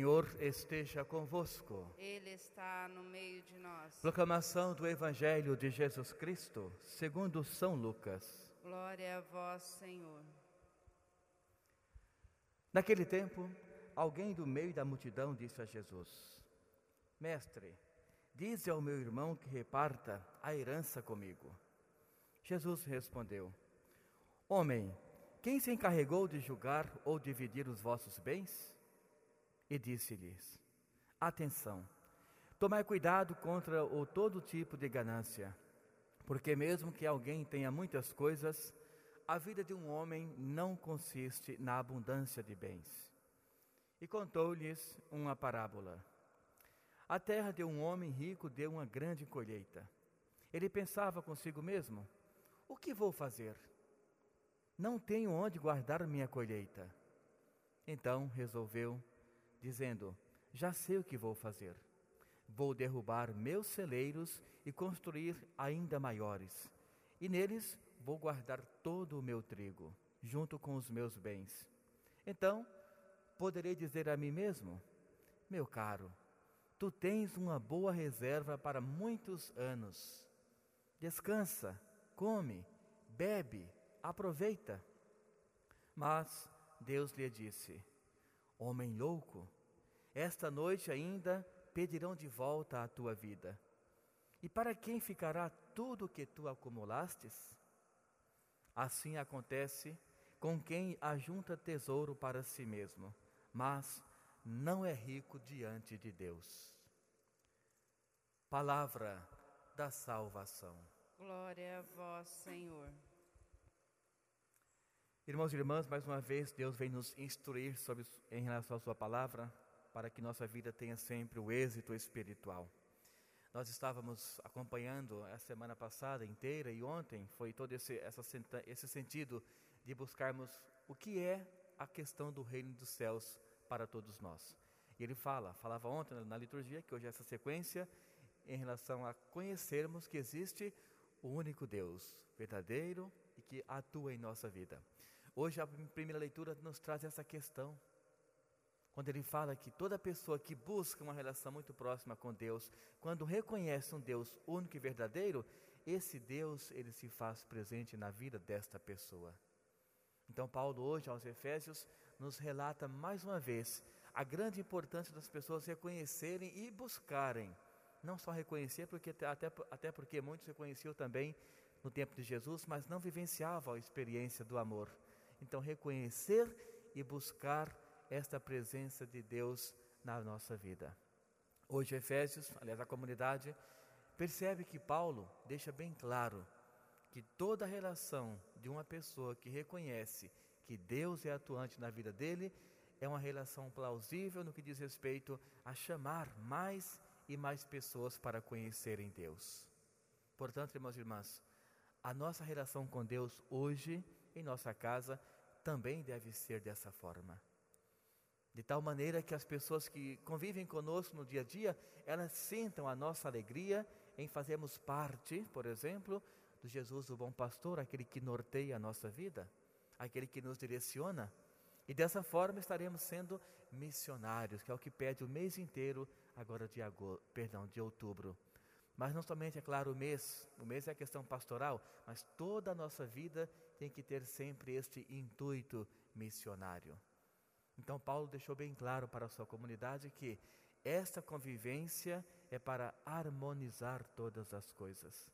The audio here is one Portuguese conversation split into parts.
Senhor esteja convosco. Ele está no meio de nós. Proclamação do Evangelho de Jesus Cristo, segundo São Lucas. Glória a vós, Senhor. Naquele tempo, alguém do meio da multidão disse a Jesus: Mestre, dize ao meu irmão que reparta a herança comigo. Jesus respondeu: Homem, quem se encarregou de julgar ou dividir os vossos bens? E disse-lhes: Atenção, tomai cuidado contra o todo tipo de ganância, porque mesmo que alguém tenha muitas coisas, a vida de um homem não consiste na abundância de bens. E contou-lhes uma parábola. A terra de um homem rico deu uma grande colheita. Ele pensava consigo mesmo: O que vou fazer? Não tenho onde guardar minha colheita. Então resolveu, dizendo: Já sei o que vou fazer. Vou derrubar meus celeiros e construir ainda maiores, e neles vou guardar todo o meu trigo, junto com os meus bens. Então poderei dizer a mim mesmo: Meu caro, tu tens uma boa reserva para muitos anos. Descansa, come, bebe aproveita. Mas Deus lhe disse: Homem louco, esta noite ainda pedirão de volta a tua vida. E para quem ficará tudo o que tu acumulastes? Assim acontece com quem ajunta tesouro para si mesmo, mas não é rico diante de Deus. Palavra da salvação. Glória a vós, Senhor. Irmãos e irmãs, mais uma vez Deus vem nos instruir sobre, em relação à Sua palavra, para que nossa vida tenha sempre o êxito espiritual. Nós estávamos acompanhando a semana passada inteira e ontem foi todo esse, essa, esse sentido de buscarmos o que é a questão do reino dos céus para todos nós. E ele fala, falava ontem na liturgia, que hoje é essa sequência, em relação a conhecermos que existe o único Deus, verdadeiro e que atua em nossa vida. Hoje a primeira leitura nos traz essa questão. Quando ele fala que toda pessoa que busca uma relação muito próxima com Deus, quando reconhece um Deus único e verdadeiro, esse Deus ele se faz presente na vida desta pessoa. Então Paulo hoje aos Efésios nos relata mais uma vez a grande importância das pessoas reconhecerem e buscarem, não só reconhecer, porque até, até porque muitos reconheciam também no tempo de Jesus, mas não vivenciavam a experiência do amor. Então, reconhecer e buscar esta presença de Deus na nossa vida. Hoje, Efésios, aliás, a comunidade, percebe que Paulo deixa bem claro que toda relação de uma pessoa que reconhece que Deus é atuante na vida dele é uma relação plausível no que diz respeito a chamar mais e mais pessoas para conhecerem Deus. Portanto, irmãos e irmãs, a nossa relação com Deus hoje em nossa casa também deve ser dessa forma. De tal maneira que as pessoas que convivem conosco no dia a dia, elas sintam a nossa alegria em fazermos parte, por exemplo, do Jesus o bom pastor, aquele que norteia a nossa vida, aquele que nos direciona. E dessa forma estaremos sendo missionários, que é o que pede o mês inteiro agora de agosto, perdão, de outubro. Mas não somente, é claro, o mês, o mês é a questão pastoral, mas toda a nossa vida tem que ter sempre este intuito missionário. Então, Paulo deixou bem claro para a sua comunidade que esta convivência é para harmonizar todas as coisas.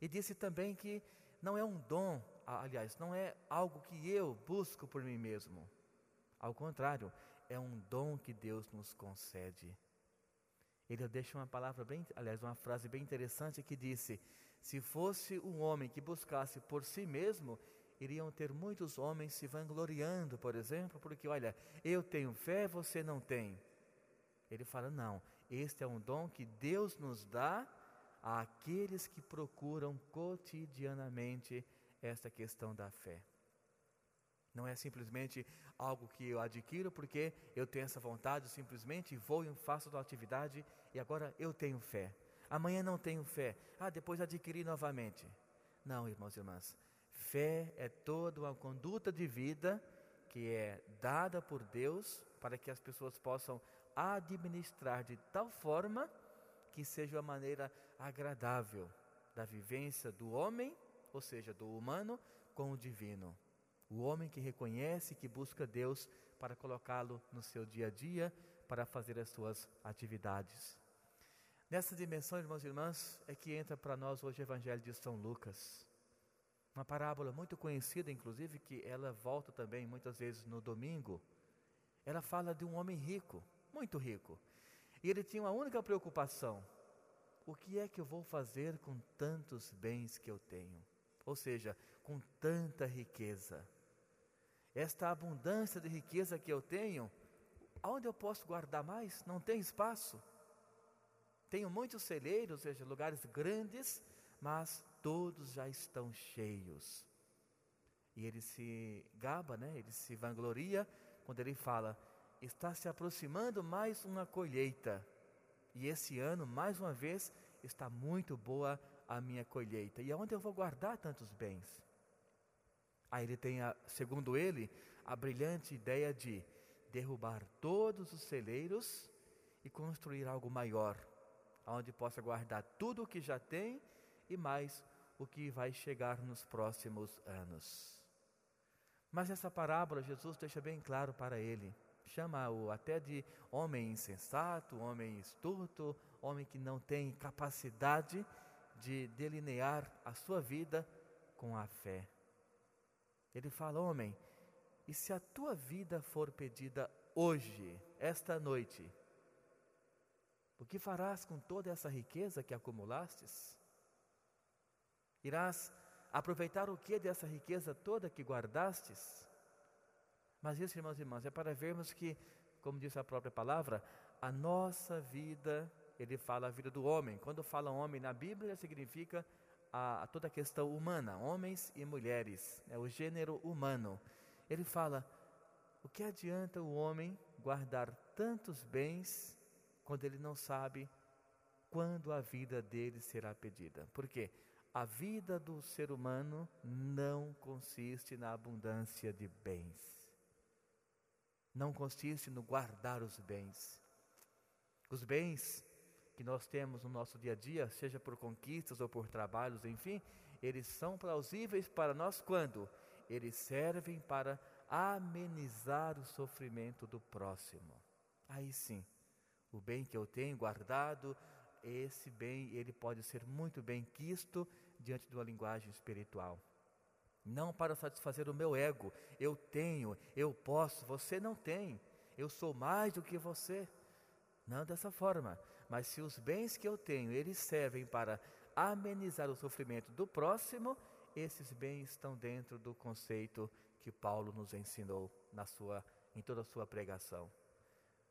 E disse também que não é um dom, aliás, não é algo que eu busco por mim mesmo. Ao contrário, é um dom que Deus nos concede. Ele deixa uma palavra bem, aliás, uma frase bem interessante que disse: Se fosse um homem que buscasse por si mesmo, iriam ter muitos homens se vangloriando, por exemplo, porque olha, eu tenho fé, você não tem. Ele fala: não, este é um dom que Deus nos dá àqueles que procuram cotidianamente esta questão da fé. Não é simplesmente algo que eu adquiro porque eu tenho essa vontade, simplesmente vou e faço a atividade e agora eu tenho fé. Amanhã não tenho fé. Ah, depois adquiri novamente. Não, irmãos e irmãs. Fé é toda uma conduta de vida que é dada por Deus para que as pessoas possam administrar de tal forma que seja uma maneira agradável da vivência do homem, ou seja, do humano, com o divino. O homem que reconhece, que busca Deus para colocá-lo no seu dia a dia, para fazer as suas atividades. Nessa dimensão, irmãos e irmãs, é que entra para nós hoje o Evangelho de São Lucas. Uma parábola muito conhecida, inclusive, que ela volta também muitas vezes no domingo. Ela fala de um homem rico, muito rico. E ele tinha uma única preocupação: o que é que eu vou fazer com tantos bens que eu tenho? Ou seja, com tanta riqueza. Esta abundância de riqueza que eu tenho, aonde eu posso guardar mais? Não tem espaço. Tenho muitos celeiros, ou seja, lugares grandes, mas todos já estão cheios. E ele se gaba, né? ele se vangloria quando ele fala: está se aproximando mais uma colheita. E esse ano, mais uma vez, está muito boa a minha colheita. E aonde eu vou guardar tantos bens? Aí ele tem, a, segundo ele, a brilhante ideia de derrubar todos os celeiros e construir algo maior, onde possa guardar tudo o que já tem e mais o que vai chegar nos próximos anos. Mas essa parábola Jesus deixa bem claro para ele. Chama-o até de homem insensato, homem estúpido, homem que não tem capacidade de delinear a sua vida com a fé. Ele fala: Homem, e se a tua vida for pedida hoje, esta noite, o que farás com toda essa riqueza que acumulastes? Irás aproveitar o que dessa riqueza toda que guardastes? Mas isso, irmãos e irmãs, é para vermos que, como diz a própria palavra, a nossa vida, ele fala a vida do homem. Quando fala homem na Bíblia, significa a, a toda a questão humana, homens e mulheres, é o gênero humano. Ele fala: o que adianta o homem guardar tantos bens quando ele não sabe quando a vida dele será pedida? Por quê? A vida do ser humano não consiste na abundância de bens. Não consiste no guardar os bens. Os bens que nós temos no nosso dia a dia, seja por conquistas ou por trabalhos, enfim, eles são plausíveis para nós quando eles servem para amenizar o sofrimento do próximo. Aí sim, o bem que eu tenho guardado, esse bem ele pode ser muito bem quisto diante de uma linguagem espiritual. Não para satisfazer o meu ego, eu tenho, eu posso, você não tem, eu sou mais do que você. Não dessa forma, mas se os bens que eu tenho, eles servem para amenizar o sofrimento do próximo, esses bens estão dentro do conceito que Paulo nos ensinou na sua, em toda a sua pregação.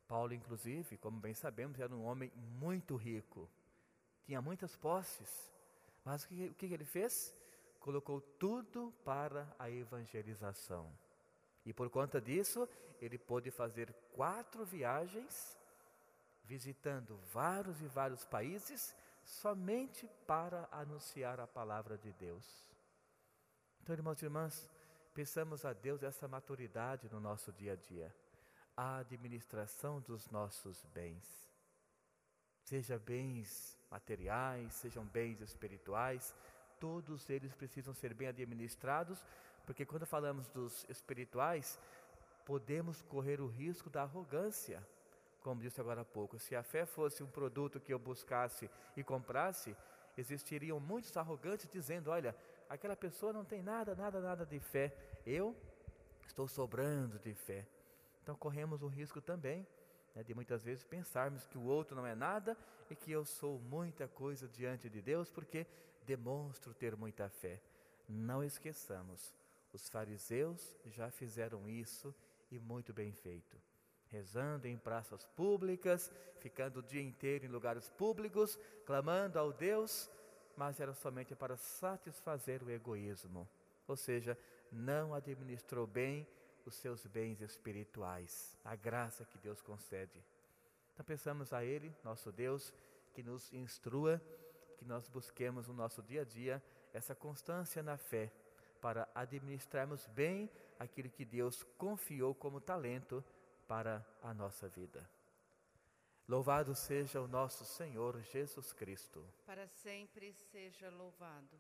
Paulo, inclusive, como bem sabemos, era um homem muito rico, tinha muitas posses, mas o que, o que ele fez? Colocou tudo para a evangelização. E por conta disso, ele pôde fazer quatro viagens, visitando vários e vários países, somente para anunciar a palavra de Deus. Então, irmãos e irmãs, peçamos a Deus essa maturidade no nosso dia a dia a administração dos nossos bens. Seja bens materiais, sejam bens espirituais, todos eles precisam ser bem administrados, porque quando falamos dos espirituais, podemos correr o risco da arrogância. Como disse agora há pouco, se a fé fosse um produto que eu buscasse e comprasse, existiriam muitos arrogantes dizendo: Olha, aquela pessoa não tem nada, nada, nada de fé, eu estou sobrando de fé. Então corremos o risco também né, de muitas vezes pensarmos que o outro não é nada e que eu sou muita coisa diante de Deus porque demonstro ter muita fé. Não esqueçamos, os fariseus já fizeram isso e muito bem feito. Rezando em praças públicas, ficando o dia inteiro em lugares públicos, clamando ao Deus, mas era somente para satisfazer o egoísmo. Ou seja, não administrou bem os seus bens espirituais, a graça que Deus concede. Então pensamos a Ele, nosso Deus, que nos instrua, que nós busquemos no nosso dia a dia essa constância na fé para administrarmos bem aquilo que Deus confiou como talento para a nossa vida. Louvado seja o nosso Senhor Jesus Cristo. Para sempre seja louvado.